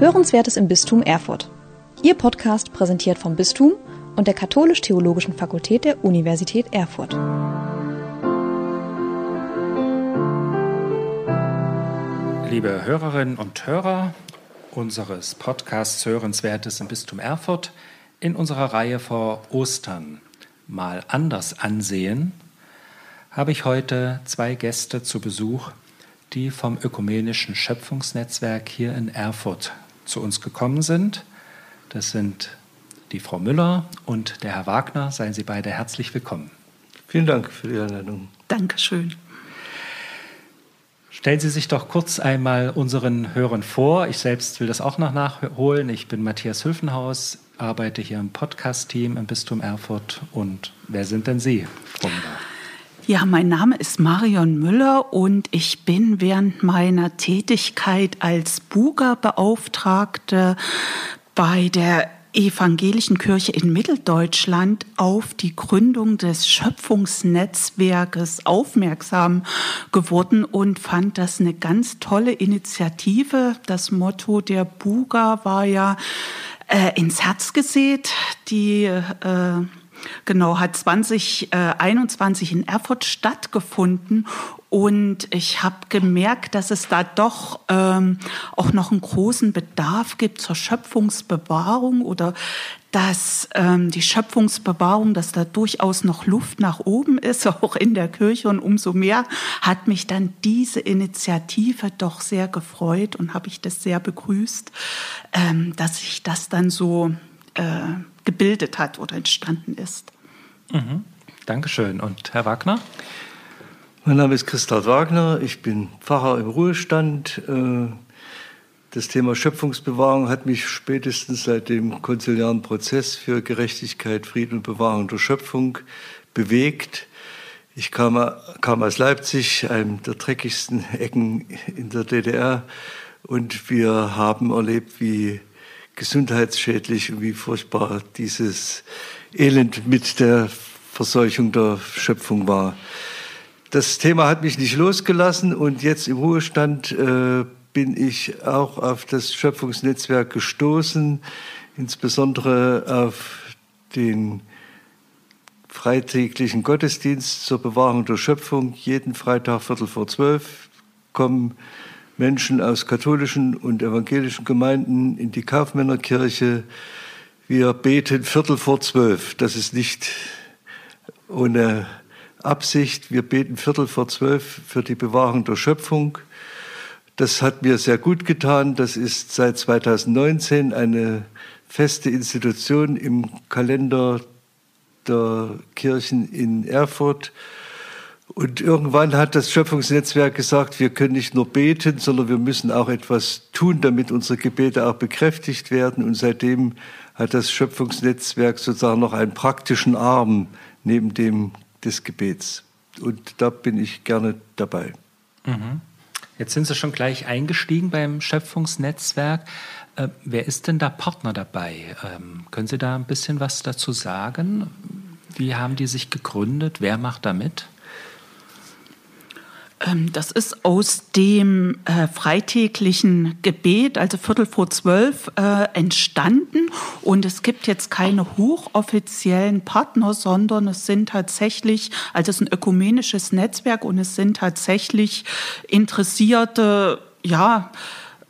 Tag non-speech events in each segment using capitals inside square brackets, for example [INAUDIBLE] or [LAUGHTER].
Hörenswertes im Bistum Erfurt. Ihr Podcast präsentiert vom Bistum und der Katholisch-Theologischen Fakultät der Universität Erfurt. Liebe Hörerinnen und Hörer unseres Podcasts Hörenswertes im Bistum Erfurt, in unserer Reihe vor Ostern mal anders ansehen, habe ich heute zwei Gäste zu Besuch, die vom ökumenischen Schöpfungsnetzwerk hier in Erfurt zu uns gekommen sind. Das sind die Frau Müller und der Herr Wagner. Seien Sie beide herzlich willkommen. Vielen Dank für die Einladung. Dankeschön. Stellen Sie sich doch kurz einmal unseren Hörern vor. Ich selbst will das auch noch nachholen. Ich bin Matthias Hülfenhaus, arbeite hier im Podcast-Team im Bistum Erfurt. Und wer sind denn Sie, Frau Müller? Ja, mein Name ist Marion Müller und ich bin während meiner Tätigkeit als Buga-Beauftragte bei der evangelischen Kirche in Mitteldeutschland auf die Gründung des Schöpfungsnetzwerkes aufmerksam geworden und fand das eine ganz tolle Initiative. Das Motto der Buga war ja äh, ins Herz gesät. Die äh, Genau, hat 2021 in Erfurt stattgefunden und ich habe gemerkt, dass es da doch ähm, auch noch einen großen Bedarf gibt zur Schöpfungsbewahrung oder dass ähm, die Schöpfungsbewahrung, dass da durchaus noch Luft nach oben ist, [LAUGHS] auch in der Kirche. Und umso mehr hat mich dann diese Initiative doch sehr gefreut und habe ich das sehr begrüßt, ähm, dass sich das dann so äh, gebildet hat oder entstanden ist. Mhm. Dankeschön. Und Herr Wagner? Mein Name ist Christoph Wagner, ich bin Pfarrer im Ruhestand. Äh, das Thema Schöpfungsbewahrung hat mich spätestens seit dem konziliaren Prozess für Gerechtigkeit, Frieden und Bewahrung der Schöpfung bewegt. Ich kam, kam aus Leipzig, einem der dreckigsten Ecken in der DDR, und wir haben erlebt, wie gesundheitsschädlich und wie furchtbar dieses Elend mit der Verseuchung der Schöpfung war. Das Thema hat mich nicht losgelassen und jetzt im Ruhestand äh, bin ich auch auf das Schöpfungsnetzwerk gestoßen, insbesondere auf den freitäglichen Gottesdienst zur Bewahrung der Schöpfung. Jeden Freitag Viertel vor zwölf kommen Menschen aus katholischen und evangelischen Gemeinden in die Kaufmännerkirche. Wir beten Viertel vor zwölf. Das ist nicht ohne Absicht. Wir beten Viertel vor zwölf für die Bewahrung der Schöpfung. Das hat mir sehr gut getan. Das ist seit 2019 eine feste Institution im Kalender der Kirchen in Erfurt. Und irgendwann hat das Schöpfungsnetzwerk gesagt, wir können nicht nur beten, sondern wir müssen auch etwas tun, damit unsere Gebete auch bekräftigt werden. Und seitdem hat das Schöpfungsnetzwerk sozusagen noch einen praktischen Arm neben dem des Gebets. Und da bin ich gerne dabei. Mhm. Jetzt sind Sie schon gleich eingestiegen beim Schöpfungsnetzwerk. Äh, wer ist denn da Partner dabei? Ähm, können Sie da ein bisschen was dazu sagen? Wie haben die sich gegründet? Wer macht da mit? Ähm, das ist aus dem äh, freitäglichen Gebet, also Viertel vor zwölf, äh, entstanden. Und es gibt jetzt keine hochoffiziellen Partner, sondern es sind tatsächlich, also es ist ein ökumenisches Netzwerk und es sind tatsächlich interessierte, ja,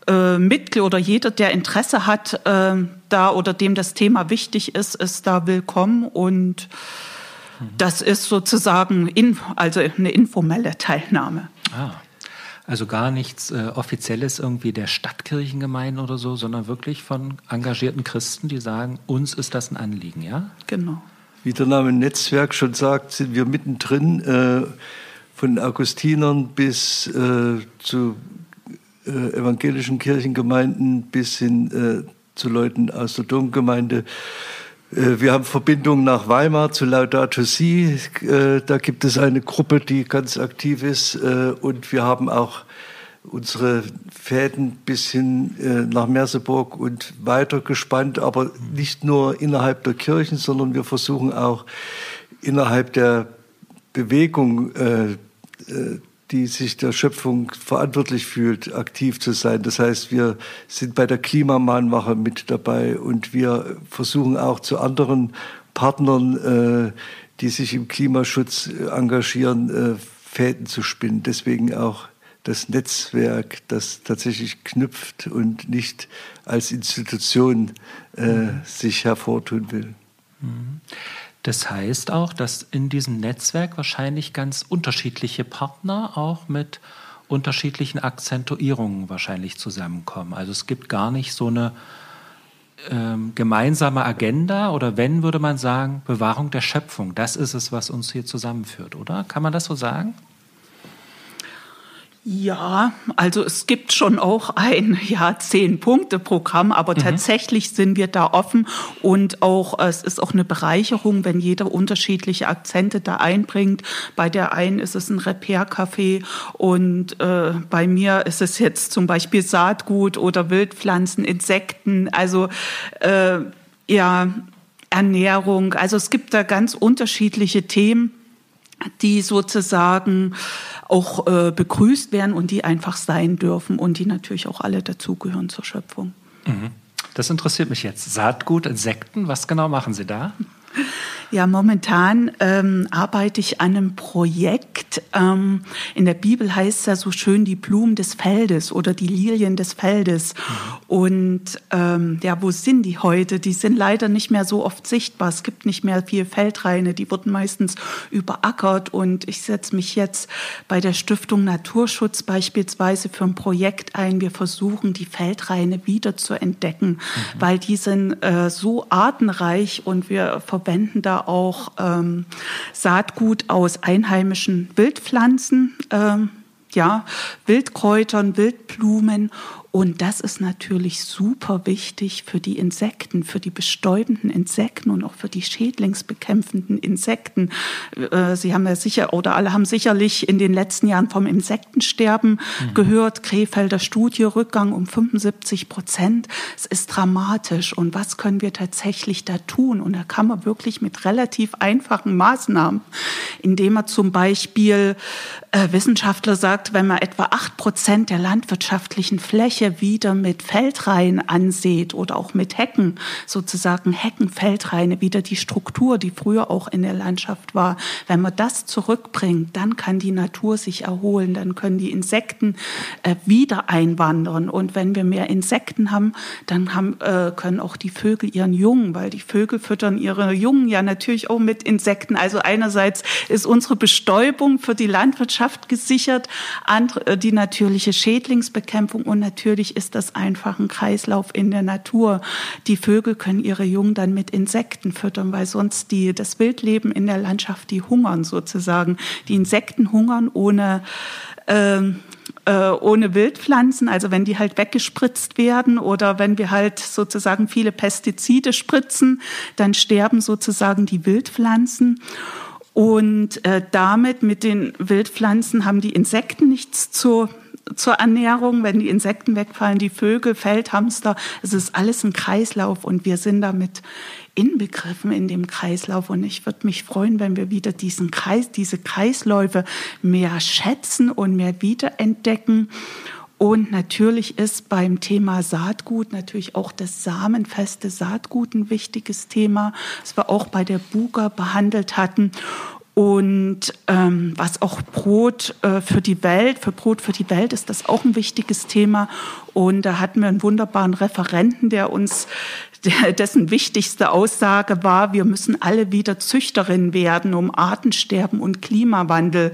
äh, Mitglied oder jeder, der Interesse hat, äh, da oder dem das Thema wichtig ist, ist da willkommen und das ist sozusagen in, also eine informelle Teilnahme. Ah. Also gar nichts äh, Offizielles irgendwie der Stadtkirchengemeinden oder so, sondern wirklich von engagierten Christen, die sagen, uns ist das ein Anliegen, ja? Genau. Wie der Name Netzwerk schon sagt, sind wir mittendrin äh, von Augustinern bis äh, zu äh, evangelischen Kirchengemeinden bis hin äh, zu Leuten aus der Domgemeinde. Äh, wir haben Verbindungen nach Weimar zu Laudato Si. Äh, da gibt es eine Gruppe, die ganz aktiv ist. Äh, und wir haben auch unsere Fäden bis hin nach Merseburg und weiter gespannt, aber nicht nur innerhalb der Kirchen, sondern wir versuchen auch innerhalb der Bewegung die sich der Schöpfung verantwortlich fühlt, aktiv zu sein. Das heißt, wir sind bei der Klimamahnwache mit dabei und wir versuchen auch zu anderen Partnern, äh, die sich im Klimaschutz engagieren, äh, Fäden zu spinnen. Deswegen auch das Netzwerk, das tatsächlich knüpft und nicht als Institution äh, sich hervortun will. Mhm. Das heißt auch, dass in diesem Netzwerk wahrscheinlich ganz unterschiedliche Partner auch mit unterschiedlichen Akzentuierungen wahrscheinlich zusammenkommen. Also es gibt gar nicht so eine ähm, gemeinsame Agenda oder wenn, würde man sagen, Bewahrung der Schöpfung. Das ist es, was uns hier zusammenführt, oder? Kann man das so sagen? Ja, also es gibt schon auch ein ja zehn Punkte Programm, aber mhm. tatsächlich sind wir da offen und auch es ist auch eine Bereicherung, wenn jeder unterschiedliche Akzente da einbringt. Bei der einen ist es ein Repair-Café und äh, bei mir ist es jetzt zum Beispiel Saatgut oder Wildpflanzen, Insekten, also äh, ja Ernährung. Also es gibt da ganz unterschiedliche Themen die sozusagen auch äh, begrüßt werden und die einfach sein dürfen und die natürlich auch alle dazugehören zur Schöpfung. Mhm. Das interessiert mich jetzt. Saatgut, Insekten, was genau machen Sie da? [LAUGHS] Ja, momentan ähm, arbeite ich an einem Projekt. Ähm, in der Bibel heißt es ja so schön die Blumen des Feldes oder die Lilien des Feldes. Mhm. Und ähm, ja, wo sind die heute? Die sind leider nicht mehr so oft sichtbar. Es gibt nicht mehr viel Feldreine. Die wurden meistens überackert. Und ich setze mich jetzt bei der Stiftung Naturschutz beispielsweise für ein Projekt ein. Wir versuchen, die Feldreine wieder zu entdecken, mhm. weil die sind äh, so artenreich und wir verwenden da auch ähm, Saatgut aus einheimischen Wildpflanzen, ähm, ja, Wildkräutern, Wildblumen und das ist natürlich super wichtig für die Insekten, für die bestäubenden Insekten und auch für die schädlingsbekämpfenden Insekten. Äh, Sie haben ja sicher oder alle haben sicherlich in den letzten Jahren vom Insektensterben mhm. gehört. Krefelder Studie, Rückgang um 75 Prozent. Es ist dramatisch. Und was können wir tatsächlich da tun? Und da kann man wirklich mit relativ einfachen Maßnahmen, indem man zum Beispiel äh, Wissenschaftler sagt, wenn man etwa acht Prozent der landwirtschaftlichen Fläche Fläche wieder mit Feldreihen ansieht oder auch mit Hecken, sozusagen Heckenfeldreine, wieder die Struktur, die früher auch in der Landschaft war. Wenn man das zurückbringt, dann kann die Natur sich erholen, dann können die Insekten äh, wieder einwandern. Und wenn wir mehr Insekten haben, dann haben, äh, können auch die Vögel ihren Jungen, weil die Vögel füttern ihre Jungen ja natürlich auch mit Insekten. Also einerseits ist unsere Bestäubung für die Landwirtschaft gesichert, andere, äh, die natürliche Schädlingsbekämpfung und natürlich natürlich ist das einfach ein Kreislauf in der Natur. Die Vögel können ihre Jungen dann mit Insekten füttern, weil sonst die, das Wildleben in der Landschaft, die hungern sozusagen. Die Insekten hungern ohne, ähm, äh, ohne Wildpflanzen, also wenn die halt weggespritzt werden oder wenn wir halt sozusagen viele Pestizide spritzen, dann sterben sozusagen die Wildpflanzen. Und äh, damit mit den Wildpflanzen haben die Insekten nichts zu zur Ernährung, wenn die Insekten wegfallen, die Vögel, Feldhamster. Es ist alles ein Kreislauf und wir sind damit inbegriffen in dem Kreislauf. Und ich würde mich freuen, wenn wir wieder diesen Kreis, diese Kreisläufe mehr schätzen und mehr wiederentdecken. Und natürlich ist beim Thema Saatgut natürlich auch das samenfeste Saatgut ein wichtiges Thema, das wir auch bei der Buga behandelt hatten. Und ähm, was auch Brot äh, für die Welt, für Brot für die Welt ist das auch ein wichtiges Thema. Und da hatten wir einen wunderbaren Referenten, der uns [LAUGHS] der, dessen wichtigste Aussage war, wir müssen alle wieder Züchterin werden, um Artensterben und Klimawandel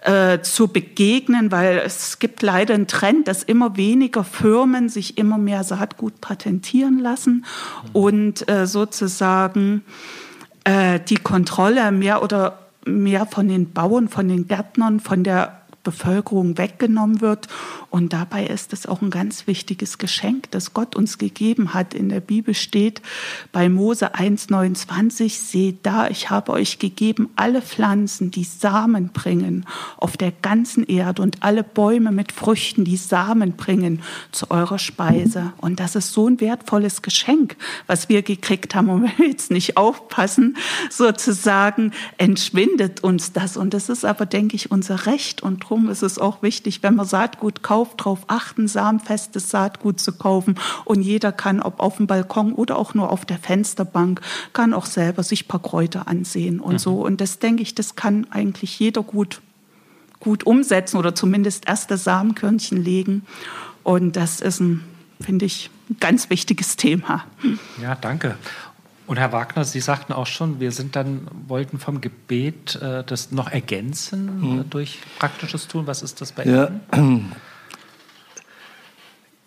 äh, zu begegnen, weil es gibt leider einen Trend, dass immer weniger Firmen sich immer mehr Saatgut patentieren lassen und äh, sozusagen äh, die Kontrolle mehr oder mehr von den Bauern, von den Gärtnern, von der Bevölkerung weggenommen wird und dabei ist es auch ein ganz wichtiges Geschenk, das Gott uns gegeben hat. In der Bibel steht bei Mose 1,29, seht da, ich habe euch gegeben alle Pflanzen, die Samen bringen auf der ganzen Erde und alle Bäume mit Früchten, die Samen bringen zu eurer Speise. Und das ist so ein wertvolles Geschenk, was wir gekriegt haben. Und [LAUGHS] wenn wir jetzt nicht aufpassen, sozusagen entschwindet uns das. Und das ist aber, denke ich, unser Recht. Und darum ist es auch wichtig, wenn man Saatgut kauft, darauf achten, samenfestes Saatgut zu kaufen. Und jeder kann, ob auf dem Balkon oder auch nur auf der Fensterbank, kann auch selber sich ein paar Kräuter ansehen und mhm. so. Und das denke ich, das kann eigentlich jeder gut, gut umsetzen oder zumindest erste Samenkörnchen legen. Und das ist ein, finde ich, ein ganz wichtiges Thema. Ja, danke. Und Herr Wagner, Sie sagten auch schon, wir sind dann, wollten vom Gebet äh, das noch ergänzen hm. äh, durch praktisches Tun. Was ist das bei ja. Ihnen? [CLEARS THROAT]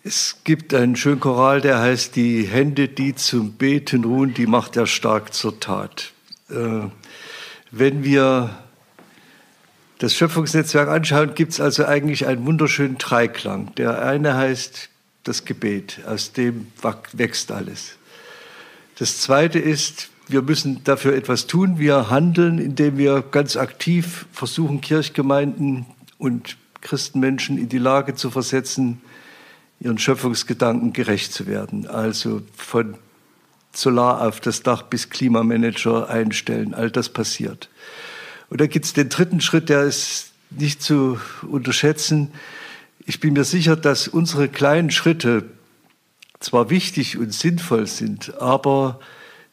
Es gibt einen schönen Choral, der heißt, die Hände, die zum Beten ruhen, die macht er stark zur Tat. Äh, wenn wir das Schöpfungsnetzwerk anschauen, gibt es also eigentlich einen wunderschönen Dreiklang. Der eine heißt das Gebet, aus dem wächst alles. Das Zweite ist, wir müssen dafür etwas tun. Wir handeln, indem wir ganz aktiv versuchen, Kirchgemeinden und Christenmenschen in die Lage zu versetzen, ihren Schöpfungsgedanken gerecht zu werden. Also von Solar auf das Dach bis Klimamanager einstellen. All das passiert. Und da gibt es den dritten Schritt, der ist nicht zu unterschätzen. Ich bin mir sicher, dass unsere kleinen Schritte zwar wichtig und sinnvoll sind, aber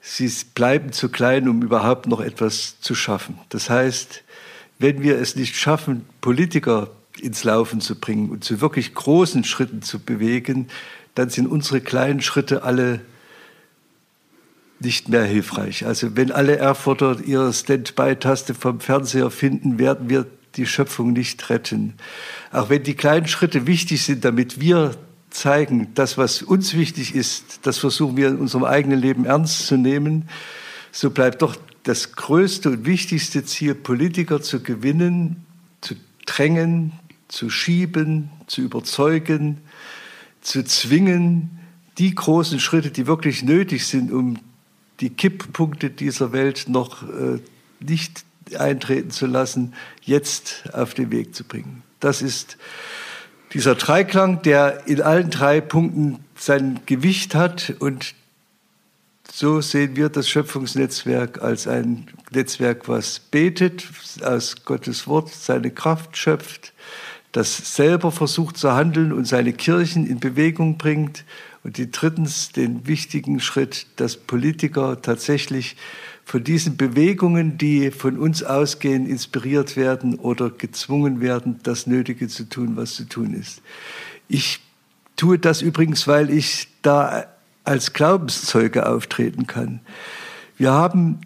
sie bleiben zu klein, um überhaupt noch etwas zu schaffen. Das heißt, wenn wir es nicht schaffen, Politiker ins Laufen zu bringen und zu wirklich großen Schritten zu bewegen, dann sind unsere kleinen Schritte alle nicht mehr hilfreich. Also wenn alle Erfurter ihre Standby-Taste vom Fernseher finden, werden wir die Schöpfung nicht retten. Auch wenn die kleinen Schritte wichtig sind, damit wir zeigen, das, was uns wichtig ist, das versuchen wir in unserem eigenen Leben ernst zu nehmen, so bleibt doch das größte und wichtigste Ziel, Politiker zu gewinnen, zu drängen, zu schieben, zu überzeugen, zu zwingen, die großen Schritte, die wirklich nötig sind, um die Kipppunkte dieser Welt noch äh, nicht eintreten zu lassen, jetzt auf den Weg zu bringen. Das ist dieser Dreiklang, der in allen drei Punkten sein Gewicht hat und so sehen wir das Schöpfungsnetzwerk als ein Netzwerk, was betet, aus Gottes Wort seine Kraft schöpft, das selber versucht zu handeln und seine Kirchen in Bewegung bringt. Und die drittens den wichtigen Schritt, dass Politiker tatsächlich von diesen Bewegungen, die von uns ausgehen, inspiriert werden oder gezwungen werden, das Nötige zu tun, was zu tun ist. Ich tue das übrigens, weil ich da als Glaubenszeuge auftreten kann. Wir haben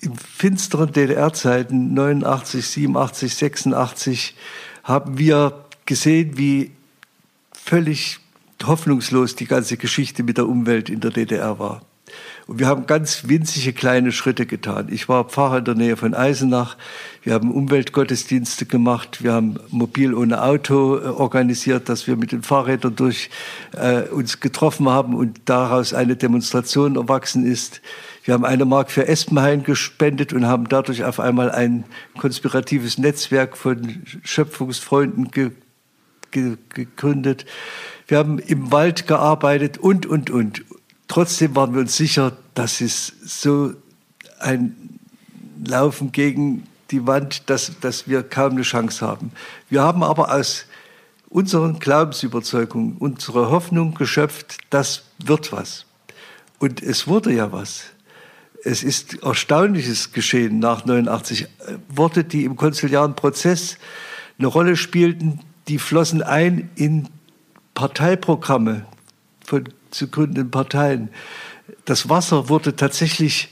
in finsteren DDR-Zeiten 89, 87, 86 haben wir gesehen, wie völlig hoffnungslos die ganze Geschichte mit der Umwelt in der DDR war. Und wir haben ganz winzige kleine Schritte getan. Ich war Pfarrer in der Nähe von Eisenach. Wir haben Umweltgottesdienste gemacht. Wir haben mobil ohne Auto äh, organisiert, dass wir mit den Fahrrädern durch äh, uns getroffen haben und daraus eine Demonstration erwachsen ist. Wir haben eine Mark für Espenhain gespendet und haben dadurch auf einmal ein konspiratives Netzwerk von Schöpfungsfreunden ge ge gegründet. Wir haben im Wald gearbeitet und, und, und. Trotzdem waren wir uns sicher, das ist so ein Laufen gegen die Wand, dass, dass wir kaum eine Chance haben. Wir haben aber aus unseren Glaubensüberzeugungen unsere Hoffnung geschöpft, das wird was. Und es wurde ja was. Es ist Erstaunliches geschehen nach 89. Worte, die im konziliaren Prozess eine Rolle spielten, die flossen ein in Parteiprogramme von zu gründenden Parteien. Das Wasser wurde tatsächlich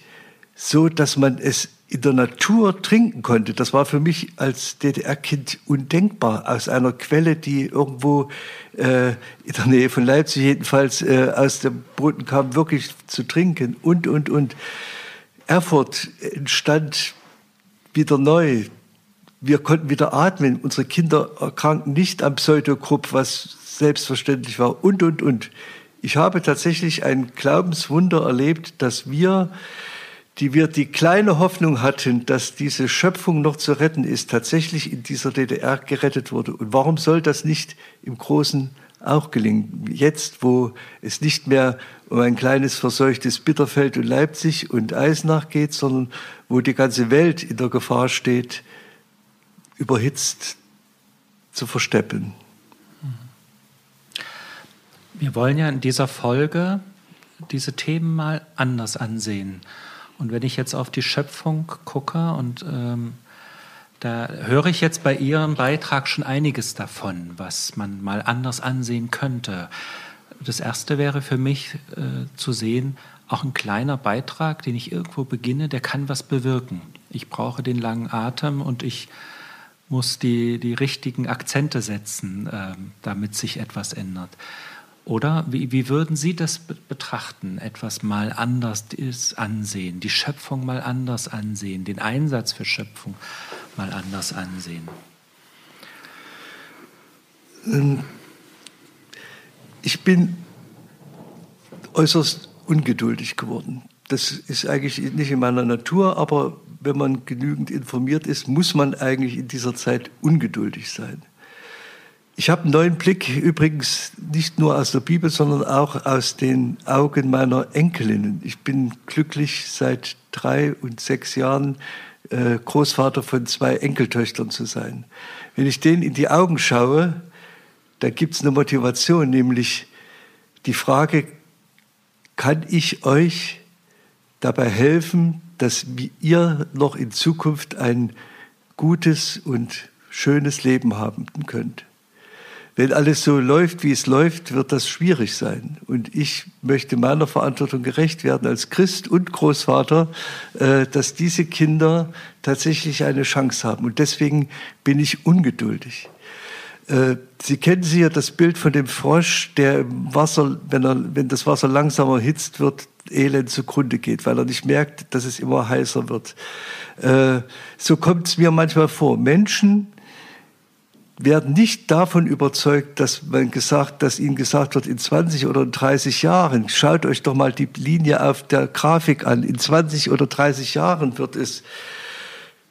so, dass man es in der Natur trinken konnte. Das war für mich als DDR-Kind undenkbar. Aus einer Quelle, die irgendwo äh, in der Nähe von Leipzig jedenfalls äh, aus dem Boden kam, wirklich zu trinken und, und, und. Erfurt entstand wieder neu. Wir konnten wieder atmen. Unsere Kinder erkrankten nicht am Pseudogrupp, was selbstverständlich war und, und, und. Ich habe tatsächlich ein Glaubenswunder erlebt, dass wir, die wir die kleine Hoffnung hatten, dass diese Schöpfung noch zu retten ist, tatsächlich in dieser DDR gerettet wurde. Und warum soll das nicht im Großen auch gelingen? Jetzt, wo es nicht mehr um ein kleines verseuchtes Bitterfeld und Leipzig und Eisenach geht, sondern wo die ganze Welt in der Gefahr steht, überhitzt zu versteppen. Wir wollen ja in dieser Folge diese Themen mal anders ansehen. Und wenn ich jetzt auf die Schöpfung gucke und ähm, da höre ich jetzt bei Ihrem Beitrag schon einiges davon, was man mal anders ansehen könnte. Das erste wäre für mich äh, zu sehen, auch ein kleiner Beitrag, den ich irgendwo beginne, der kann was bewirken. Ich brauche den langen Atem und ich muss die, die richtigen Akzente setzen, äh, damit sich etwas ändert. Oder wie, wie würden Sie das betrachten? Etwas mal anders ansehen, die Schöpfung mal anders ansehen, den Einsatz für Schöpfung mal anders ansehen? Ähm, ich bin äußerst ungeduldig geworden. Das ist eigentlich nicht in meiner Natur, aber wenn man genügend informiert ist, muss man eigentlich in dieser Zeit ungeduldig sein. Ich habe einen neuen Blick übrigens nicht nur aus der Bibel, sondern auch aus den Augen meiner Enkelinnen. Ich bin glücklich seit drei und sechs Jahren äh, Großvater von zwei Enkeltöchtern zu sein. Wenn ich denen in die Augen schaue, da gibt es eine Motivation, nämlich die Frage, kann ich euch dabei helfen, dass ihr noch in Zukunft ein gutes und schönes Leben haben könnt? Wenn alles so läuft, wie es läuft, wird das schwierig sein. Und ich möchte meiner Verantwortung gerecht werden als Christ und Großvater, äh, dass diese Kinder tatsächlich eine Chance haben. Und deswegen bin ich ungeduldig. Äh, Sie kennen sicher das Bild von dem Frosch, der im Wasser, wenn, er, wenn das Wasser langsamer hitzt wird, elend zugrunde geht, weil er nicht merkt, dass es immer heißer wird. Äh, so kommt es mir manchmal vor. Menschen, werden nicht davon überzeugt, dass man gesagt, dass ihnen gesagt wird, in 20 oder 30 Jahren, schaut euch doch mal die Linie auf der Grafik an, in 20 oder 30 Jahren wird es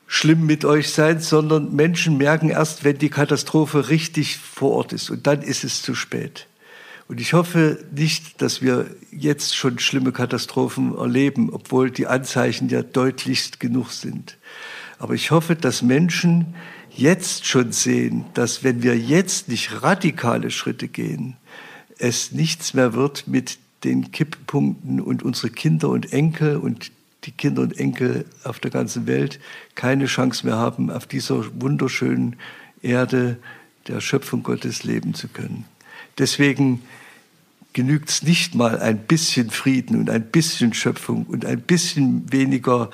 schlimm mit euch sein, sondern Menschen merken erst, wenn die Katastrophe richtig vor Ort ist. Und dann ist es zu spät. Und ich hoffe nicht, dass wir jetzt schon schlimme Katastrophen erleben, obwohl die Anzeichen ja deutlichst genug sind. Aber ich hoffe, dass Menschen jetzt schon sehen, dass wenn wir jetzt nicht radikale Schritte gehen, es nichts mehr wird mit den Kipppunkten und unsere Kinder und Enkel und die Kinder und Enkel auf der ganzen Welt keine Chance mehr haben, auf dieser wunderschönen Erde der Schöpfung Gottes leben zu können. Deswegen genügt es nicht mal ein bisschen Frieden und ein bisschen Schöpfung und ein bisschen weniger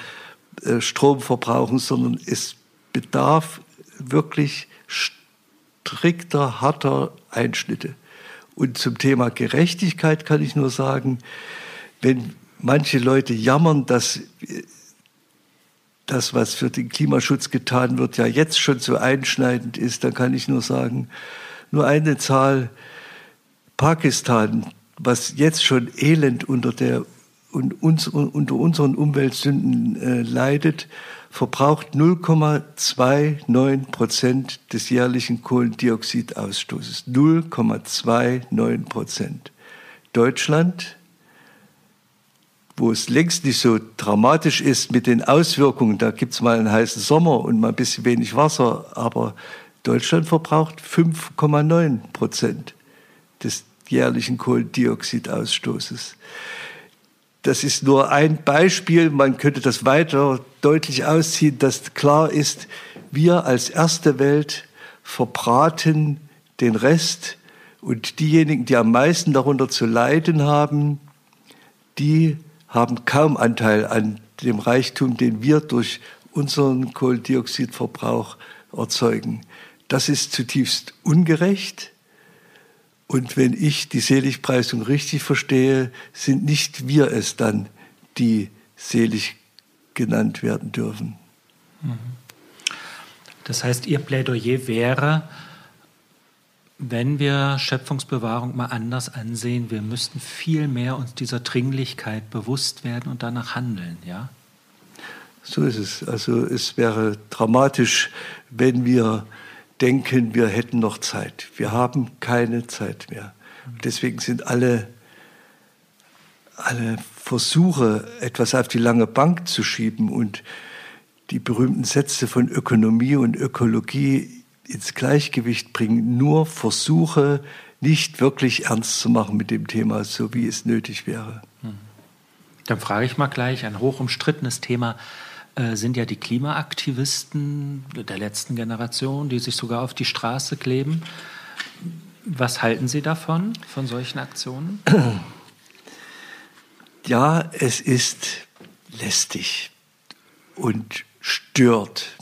äh, Strom verbrauchen, sondern es bedarf wirklich strikter, harter Einschnitte. Und zum Thema Gerechtigkeit kann ich nur sagen, wenn manche Leute jammern, dass das, was für den Klimaschutz getan wird, ja jetzt schon so einschneidend ist, dann kann ich nur sagen, nur eine Zahl, Pakistan, was jetzt schon elend unter, der, unter unseren Umweltsünden äh, leidet, verbraucht 0,29 Prozent des jährlichen Kohlendioxidausstoßes. 0,29 Prozent. Deutschland, wo es längst nicht so dramatisch ist mit den Auswirkungen, da gibt es mal einen heißen Sommer und mal ein bisschen wenig Wasser, aber Deutschland verbraucht 5,9 Prozent des jährlichen Kohlendioxidausstoßes. Das ist nur ein Beispiel. Man könnte das weiter deutlich ausziehen, dass klar ist, wir als erste Welt verbraten den Rest und diejenigen, die am meisten darunter zu leiden haben, die haben kaum Anteil an dem Reichtum, den wir durch unseren Kohlendioxidverbrauch erzeugen. Das ist zutiefst ungerecht und wenn ich die Seligpreisung richtig verstehe, sind nicht wir es dann, die selig genannt werden dürfen. Mhm. Das heißt, Ihr Plädoyer wäre, wenn wir Schöpfungsbewahrung mal anders ansehen, wir müssten viel mehr uns dieser Dringlichkeit bewusst werden und danach handeln, ja? So ist es. Also es wäre dramatisch, wenn wir denken, wir hätten noch Zeit. Wir haben keine Zeit mehr. Deswegen sind alle, alle Versuche, etwas auf die lange Bank zu schieben und die berühmten Sätze von Ökonomie und Ökologie ins Gleichgewicht bringen, nur versuche, nicht wirklich ernst zu machen mit dem Thema, so wie es nötig wäre. Hm. Dann frage ich mal gleich, ein hoch umstrittenes Thema äh, sind ja die Klimaaktivisten der letzten Generation, die sich sogar auf die Straße kleben. Was halten Sie davon, von solchen Aktionen? [CLEARS THROAT] Ja, es ist lästig und stört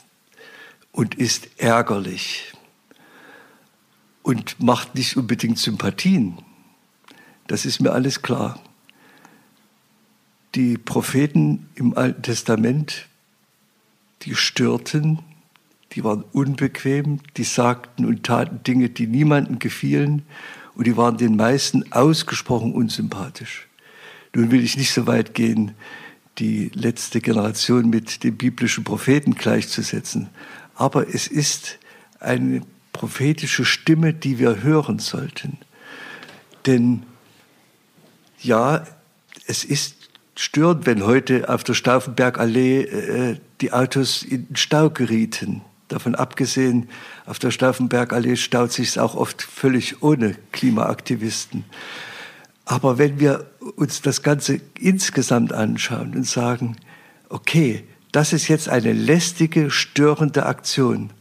und ist ärgerlich und macht nicht unbedingt Sympathien. Das ist mir alles klar. Die Propheten im Alten Testament, die störten, die waren unbequem, die sagten und taten Dinge, die niemandem gefielen und die waren den meisten ausgesprochen unsympathisch. Nun will ich nicht so weit gehen, die letzte Generation mit den biblischen Propheten gleichzusetzen, aber es ist eine prophetische Stimme, die wir hören sollten. Denn ja, es ist störend, wenn heute auf der Stauffenbergallee äh, die Autos in Stau gerieten. Davon abgesehen, auf der Stauffenbergallee staut sich es auch oft völlig ohne Klimaaktivisten. Aber wenn wir uns das Ganze insgesamt anschauen und sagen, okay, das ist jetzt eine lästige, störende Aktion.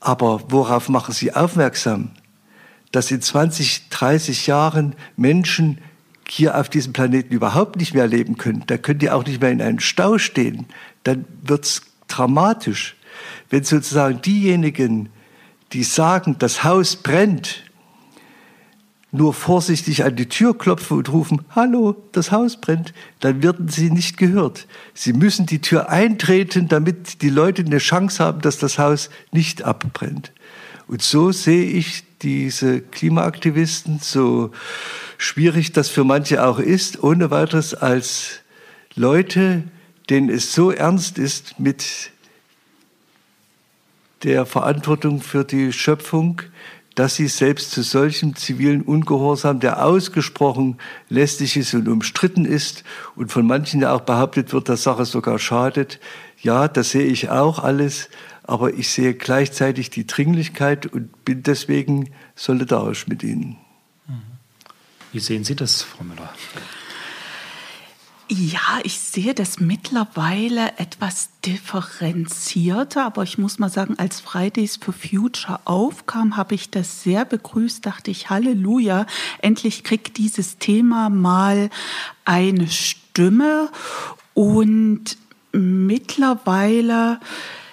Aber worauf machen Sie aufmerksam? Dass in 20, 30 Jahren Menschen hier auf diesem Planeten überhaupt nicht mehr leben können. Da können die auch nicht mehr in einem Stau stehen. Dann wird's dramatisch. Wenn sozusagen diejenigen, die sagen, das Haus brennt, nur vorsichtig an die Tür klopfen und rufen, hallo, das Haus brennt, dann werden sie nicht gehört. Sie müssen die Tür eintreten, damit die Leute eine Chance haben, dass das Haus nicht abbrennt. Und so sehe ich diese Klimaaktivisten, so schwierig das für manche auch ist, ohne weiteres als Leute, denen es so ernst ist mit der Verantwortung für die Schöpfung, dass sie selbst zu solchem zivilen Ungehorsam, der ausgesprochen lästig ist und umstritten ist und von manchen ja auch behauptet wird, dass Sache sogar schadet. Ja, das sehe ich auch alles, aber ich sehe gleichzeitig die Dringlichkeit und bin deswegen solidarisch mit Ihnen. Wie sehen Sie das, Frau Müller? Ja, ich sehe das mittlerweile etwas differenzierter, aber ich muss mal sagen, als Fridays for Future aufkam, habe ich das sehr begrüßt, dachte ich, Halleluja, endlich kriegt dieses Thema mal eine Stimme und mittlerweile äh,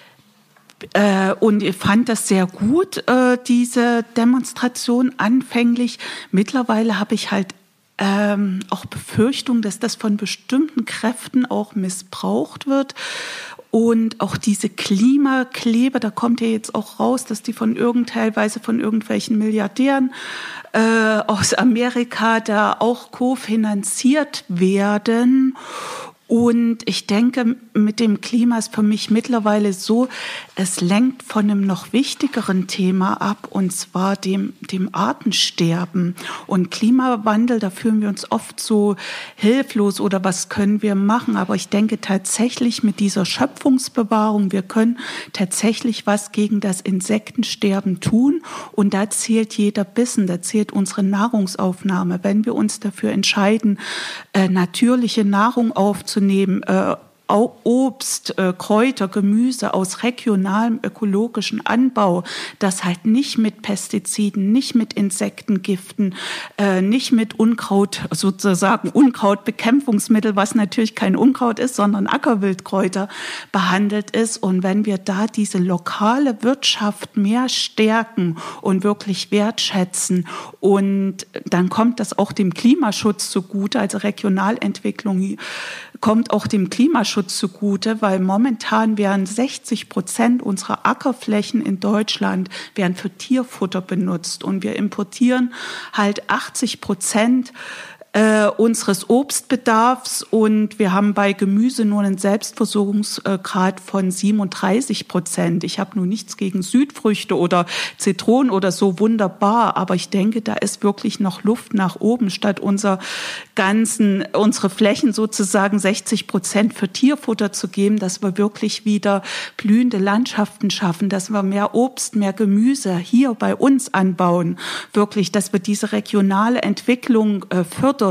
und ich fand das sehr gut, äh, diese Demonstration anfänglich. Mittlerweile habe ich halt ähm, auch Befürchtung, dass das von bestimmten Kräften auch missbraucht wird. Und auch diese Klimakleber, da kommt ja jetzt auch raus, dass die von irgend teilweise von irgendwelchen Milliardären äh, aus Amerika da auch kofinanziert werden. Und ich denke, mit dem Klima ist für mich mittlerweile so, es lenkt von einem noch wichtigeren Thema ab, und zwar dem, dem Artensterben. Und Klimawandel, da fühlen wir uns oft so hilflos oder was können wir machen. Aber ich denke tatsächlich mit dieser Schöpfungsbewahrung, wir können tatsächlich was gegen das Insektensterben tun. Und da zählt jeder Bissen, da zählt unsere Nahrungsaufnahme. Wenn wir uns dafür entscheiden, äh, natürliche Nahrung aufzunehmen, aufzunehmen, äh, Obst, äh, Kräuter, Gemüse aus regionalem ökologischen Anbau, das halt nicht mit Pestiziden, nicht mit Insektengiften, äh, nicht mit Unkraut, sozusagen Unkrautbekämpfungsmittel, was natürlich kein Unkraut ist, sondern Ackerwildkräuter behandelt ist. Und wenn wir da diese lokale Wirtschaft mehr stärken und wirklich wertschätzen und dann kommt das auch dem Klimaschutz zugute, also Regionalentwicklung kommt auch dem Klimaschutz zugute, weil momentan werden 60 Prozent unserer Ackerflächen in Deutschland werden für Tierfutter benutzt. Und wir importieren halt 80 Prozent äh, unseres Obstbedarfs. Und wir haben bei Gemüse nur einen Selbstversorgungsgrad von 37 Prozent. Ich habe nur nichts gegen Südfrüchte oder Zitronen oder so. Wunderbar, aber ich denke, da ist wirklich noch Luft nach oben, statt unser ganzen, unsere Flächen sozusagen 60 Prozent für Tierfutter zu geben, dass wir wirklich wieder blühende Landschaften schaffen, dass wir mehr Obst, mehr Gemüse hier bei uns anbauen, wirklich, dass wir diese regionale Entwicklung äh, fördern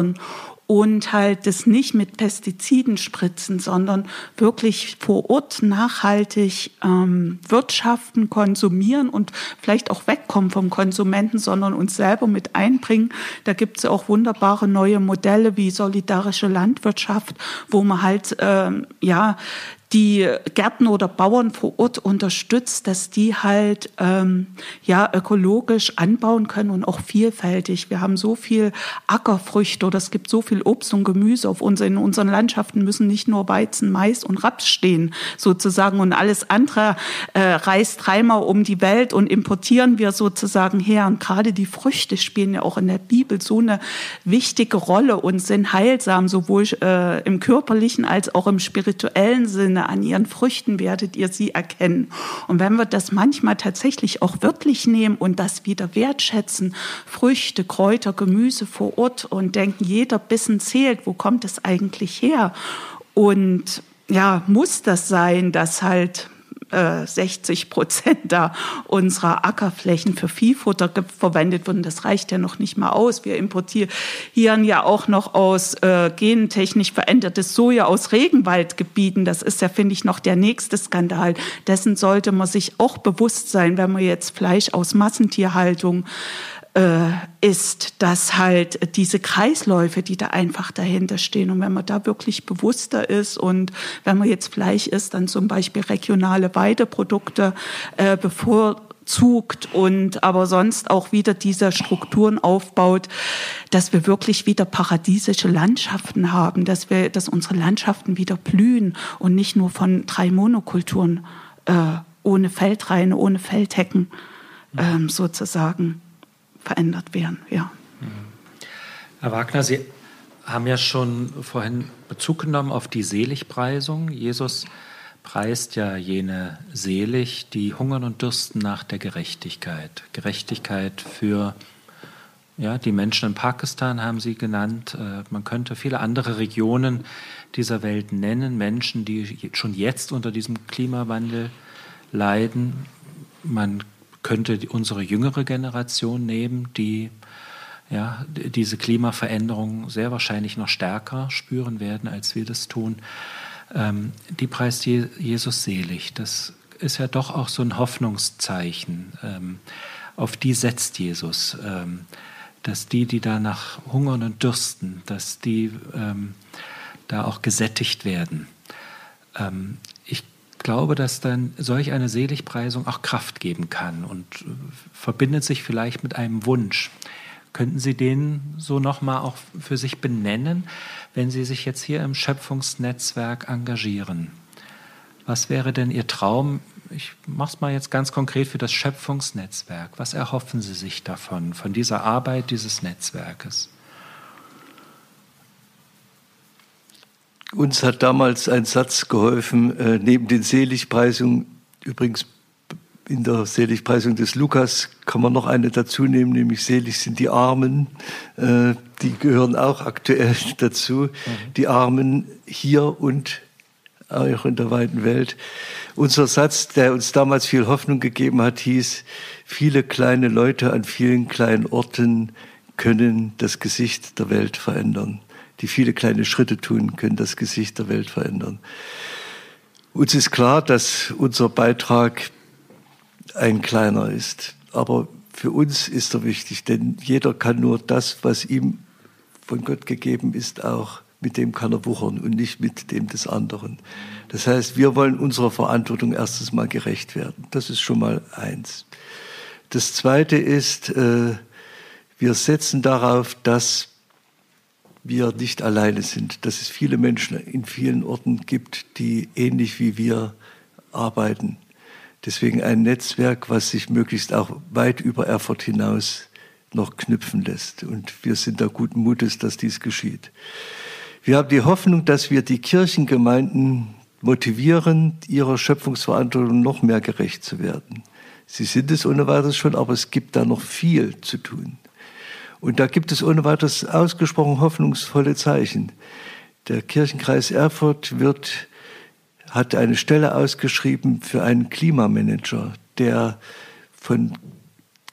und halt das nicht mit Pestiziden spritzen, sondern wirklich vor Ort nachhaltig ähm, wirtschaften, konsumieren und vielleicht auch wegkommen vom Konsumenten, sondern uns selber mit einbringen. Da gibt es auch wunderbare neue Modelle wie solidarische Landwirtschaft, wo man halt ähm, ja die Gärten oder Bauern vor Ort unterstützt, dass die halt ähm, ja ökologisch anbauen können und auch vielfältig. Wir haben so viel Ackerfrüchte oder es gibt so viel Obst und Gemüse auf uns. In unseren Landschaften müssen nicht nur Weizen, Mais und Raps stehen sozusagen und alles andere äh, reist dreimal um die Welt und importieren wir sozusagen her. Und gerade die Früchte spielen ja auch in der Bibel so eine wichtige Rolle und sind heilsam sowohl äh, im körperlichen als auch im spirituellen Sinne an ihren Früchten werdet ihr sie erkennen. Und wenn wir das manchmal tatsächlich auch wörtlich nehmen und das wieder wertschätzen, Früchte, Kräuter, Gemüse vor Ort und denken, jeder Bissen zählt, wo kommt es eigentlich her? Und ja, muss das sein, dass halt 60 äh, Prozent da unserer Ackerflächen für Viehfutter verwendet wurden. Das reicht ja noch nicht mal aus. Wir importieren ja auch noch aus äh, gentechnisch verändertes Soja aus Regenwaldgebieten. Das ist ja, finde ich, noch der nächste Skandal. Dessen sollte man sich auch bewusst sein, wenn man jetzt Fleisch aus Massentierhaltung ist, dass halt diese Kreisläufe, die da einfach dahinter stehen und wenn man da wirklich bewusster ist und wenn man jetzt Fleisch isst, dann zum Beispiel regionale Weideprodukte äh, bevorzugt und aber sonst auch wieder diese Strukturen aufbaut, dass wir wirklich wieder paradiesische Landschaften haben, dass wir, dass unsere Landschaften wieder blühen und nicht nur von drei Monokulturen äh, ohne Feldreine, ohne Feldhecken ähm, sozusagen verändert werden. Ja. Herr Wagner, Sie haben ja schon vorhin Bezug genommen auf die Seligpreisung. Jesus preist ja jene selig, die hungern und dürsten nach der Gerechtigkeit. Gerechtigkeit für ja, die Menschen in Pakistan haben Sie genannt. Äh, man könnte viele andere Regionen dieser Welt nennen, Menschen, die schon jetzt unter diesem Klimawandel leiden. Man könnte unsere jüngere Generation nehmen, die ja, diese Klimaveränderung sehr wahrscheinlich noch stärker spüren werden, als wir das tun. Ähm, die preist Jesus selig. Das ist ja doch auch so ein Hoffnungszeichen. Ähm, auf die setzt Jesus. Ähm, dass die, die danach hungern und dürsten, dass die ähm, da auch gesättigt werden. Glaube, dass dann solch eine Seligpreisung auch Kraft geben kann und äh, verbindet sich vielleicht mit einem Wunsch. Könnten Sie den so nochmal auch für sich benennen, wenn Sie sich jetzt hier im Schöpfungsnetzwerk engagieren? Was wäre denn Ihr Traum? Ich mache es mal jetzt ganz konkret für das Schöpfungsnetzwerk. Was erhoffen Sie sich davon, von dieser Arbeit dieses Netzwerkes? Uns hat damals ein Satz geholfen, äh, neben den Seligpreisungen, übrigens in der Seligpreisung des Lukas kann man noch eine dazu nehmen, nämlich selig sind die Armen. Äh, die gehören auch aktuell [LAUGHS] dazu. Mhm. Die Armen hier und auch in der weiten Welt. Unser Satz, der uns damals viel Hoffnung gegeben hat, hieß, viele kleine Leute an vielen kleinen Orten können das Gesicht der Welt verändern die viele kleine Schritte tun, können das Gesicht der Welt verändern. Uns ist klar, dass unser Beitrag ein kleiner ist. Aber für uns ist er wichtig, denn jeder kann nur das, was ihm von Gott gegeben ist, auch mit dem kann er wuchern und nicht mit dem des anderen. Das heißt, wir wollen unserer Verantwortung erstens mal gerecht werden. Das ist schon mal eins. Das zweite ist, äh, wir setzen darauf, dass wir nicht alleine sind, dass es viele Menschen in vielen Orten gibt, die ähnlich wie wir arbeiten. Deswegen ein Netzwerk, was sich möglichst auch weit über Erfurt hinaus noch knüpfen lässt. Und wir sind da guten Mutes, dass dies geschieht. Wir haben die Hoffnung, dass wir die Kirchengemeinden motivieren, ihrer Schöpfungsverantwortung noch mehr gerecht zu werden. Sie sind es ohne weiteres schon, aber es gibt da noch viel zu tun. Und da gibt es ohne weiteres ausgesprochen hoffnungsvolle Zeichen. Der Kirchenkreis Erfurt wird, hat eine Stelle ausgeschrieben für einen Klimamanager, der von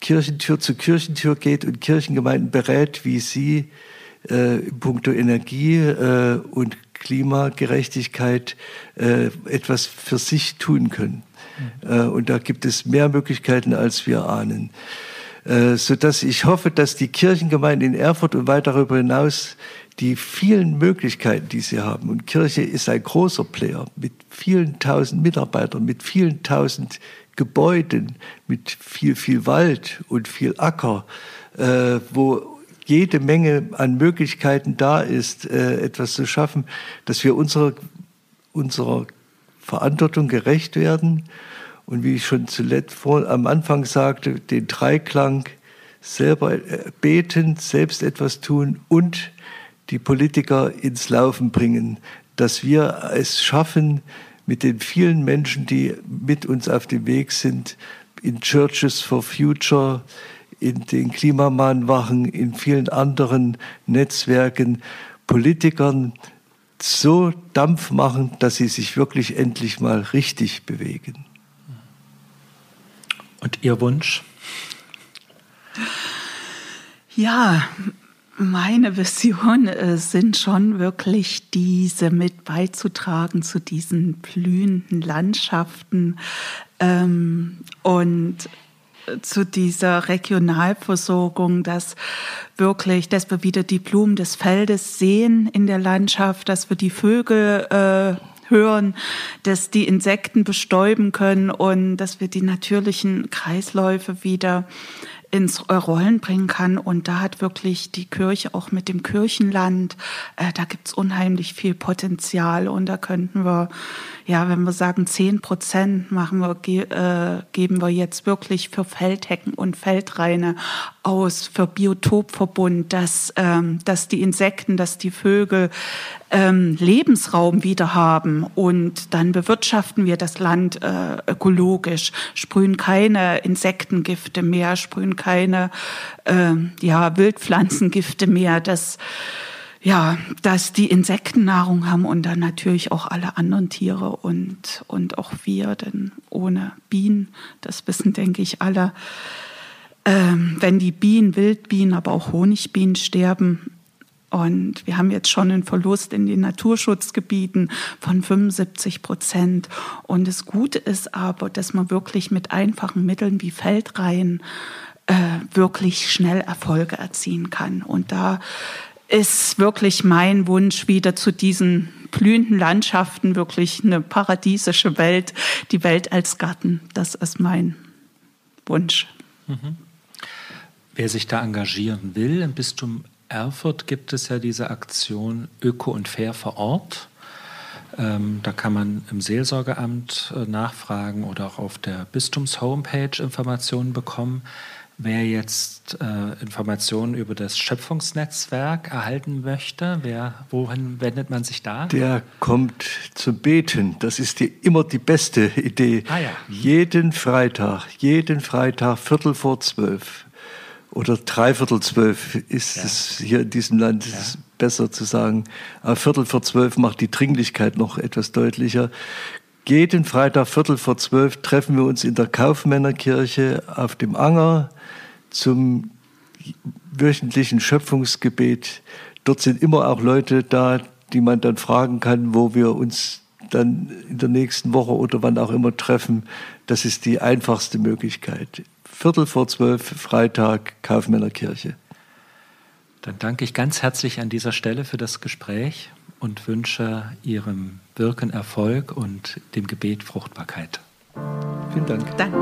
Kirchentür zu Kirchentür geht und Kirchengemeinden berät, wie sie äh, in puncto Energie äh, und Klimagerechtigkeit äh, etwas für sich tun können. Mhm. Äh, und da gibt es mehr Möglichkeiten, als wir ahnen. Äh, so dass ich hoffe, dass die Kirchengemeinden in Erfurt und weit darüber hinaus die vielen Möglichkeiten, die sie haben, und Kirche ist ein großer Player mit vielen tausend Mitarbeitern, mit vielen tausend Gebäuden, mit viel, viel Wald und viel Acker, äh, wo jede Menge an Möglichkeiten da ist, äh, etwas zu schaffen, dass wir unserer, unserer Verantwortung gerecht werden und wie ich schon zuletzt vor, am Anfang sagte, den Dreiklang selber äh, beten, selbst etwas tun und die Politiker ins Laufen bringen, dass wir es schaffen, mit den vielen Menschen, die mit uns auf dem Weg sind, in Churches for Future, in den Klimamannwachen, in vielen anderen Netzwerken, Politikern so Dampf machen, dass sie sich wirklich endlich mal richtig bewegen. Und Ihr Wunsch? Ja, meine Vision äh, sind schon wirklich diese mit beizutragen zu diesen blühenden Landschaften ähm, und zu dieser Regionalversorgung, dass wirklich, dass wir wieder die Blumen des Feldes sehen in der Landschaft, dass wir die Vögel äh, hören, dass die Insekten bestäuben können und dass wir die natürlichen Kreisläufe wieder ins Rollen bringen kann. Und da hat wirklich die Kirche auch mit dem Kirchenland, äh, da gibt's unheimlich viel Potenzial. Und da könnten wir, ja, wenn wir sagen, zehn Prozent machen wir, ge äh, geben wir jetzt wirklich für Feldhecken und Feldreine aus, für Biotopverbund, dass, ähm, dass die Insekten, dass die Vögel ähm, Lebensraum wieder haben. Und dann bewirtschaften wir das Land äh, ökologisch, sprühen keine Insektengifte mehr, sprühen keine äh, ja, Wildpflanzengifte mehr, dass, ja, dass die Insektennahrung haben und dann natürlich auch alle anderen Tiere und, und auch wir, denn ohne Bienen, das wissen, denke ich, alle, ähm, wenn die Bienen, Wildbienen, aber auch Honigbienen sterben, und wir haben jetzt schon einen Verlust in den Naturschutzgebieten von 75 Prozent. Und das Gute ist aber, dass man wirklich mit einfachen Mitteln wie Feldreihen äh, wirklich schnell Erfolge erzielen kann. Und da ist wirklich mein Wunsch wieder zu diesen blühenden Landschaften, wirklich eine paradiesische Welt, die Welt als Garten. Das ist mein Wunsch. Mhm. Wer sich da engagieren will im Bistum Erfurt gibt es ja diese Aktion Öko und Fair vor Ort. Ähm, da kann man im Seelsorgeamt äh, nachfragen oder auch auf der Bistums-Homepage Informationen bekommen. Wer jetzt äh, Informationen über das Schöpfungsnetzwerk erhalten möchte, wer, wohin wendet man sich da? Der kommt zum Beten. Das ist die, immer die beste Idee. Ah, ja. Jeden Freitag, jeden Freitag, Viertel vor zwölf oder dreiviertel zwölf ist ja. es hier in diesem Land, ja. besser zu sagen. Aber Viertel vor zwölf macht die Dringlichkeit noch etwas deutlicher. Jeden Freitag Viertel vor zwölf treffen wir uns in der Kaufmännerkirche auf dem Anger zum wöchentlichen Schöpfungsgebet. Dort sind immer auch Leute da, die man dann fragen kann, wo wir uns dann in der nächsten Woche oder wann auch immer treffen. Das ist die einfachste Möglichkeit. Viertel vor zwölf, Freitag, Kaufmännerkirche. Dann danke ich ganz herzlich an dieser Stelle für das Gespräch und wünsche Ihrem Wirken Erfolg und dem Gebet Fruchtbarkeit. Vielen Dank. Danke.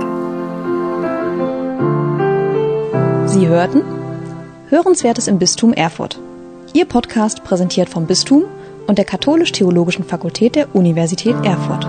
Sie hörten Hörenswertes im Bistum Erfurt. Ihr Podcast präsentiert vom Bistum und der Katholisch-Theologischen Fakultät der Universität Erfurt.